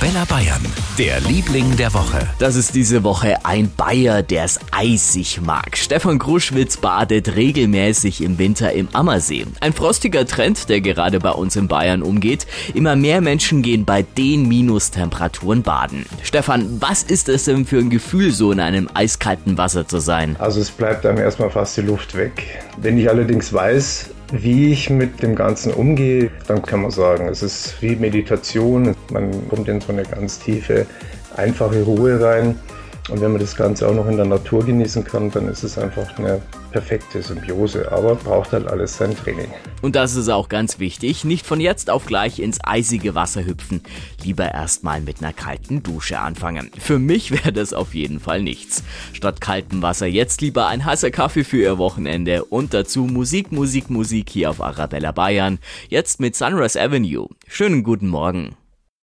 Arabella Bayern, der Liebling der Woche. Das ist diese Woche ein Bayer, der es eisig mag. Stefan Kruschwitz badet regelmäßig im Winter im Ammersee. Ein frostiger Trend, der gerade bei uns in Bayern umgeht. Immer mehr Menschen gehen bei den Minustemperaturen baden. Stefan, was ist es denn für ein Gefühl, so in einem eiskalten Wasser zu sein? Also es bleibt einem erstmal fast die Luft weg. Wenn ich allerdings weiß, wie ich mit dem Ganzen umgehe, dann kann man sagen, es ist wie Meditation. Man kommt in so eine ganz tiefe, einfache Ruhe rein. Und wenn man das Ganze auch noch in der Natur genießen kann, dann ist es einfach eine perfekte Symbiose, aber braucht halt alles sein Training. Und das ist auch ganz wichtig, nicht von jetzt auf gleich ins eisige Wasser hüpfen, lieber erstmal mit einer kalten Dusche anfangen. Für mich wäre das auf jeden Fall nichts. Statt kaltem Wasser jetzt lieber ein heißer Kaffee für Ihr Wochenende und dazu Musik, Musik, Musik hier auf Arabella Bayern, jetzt mit Sunrise Avenue. Schönen guten Morgen.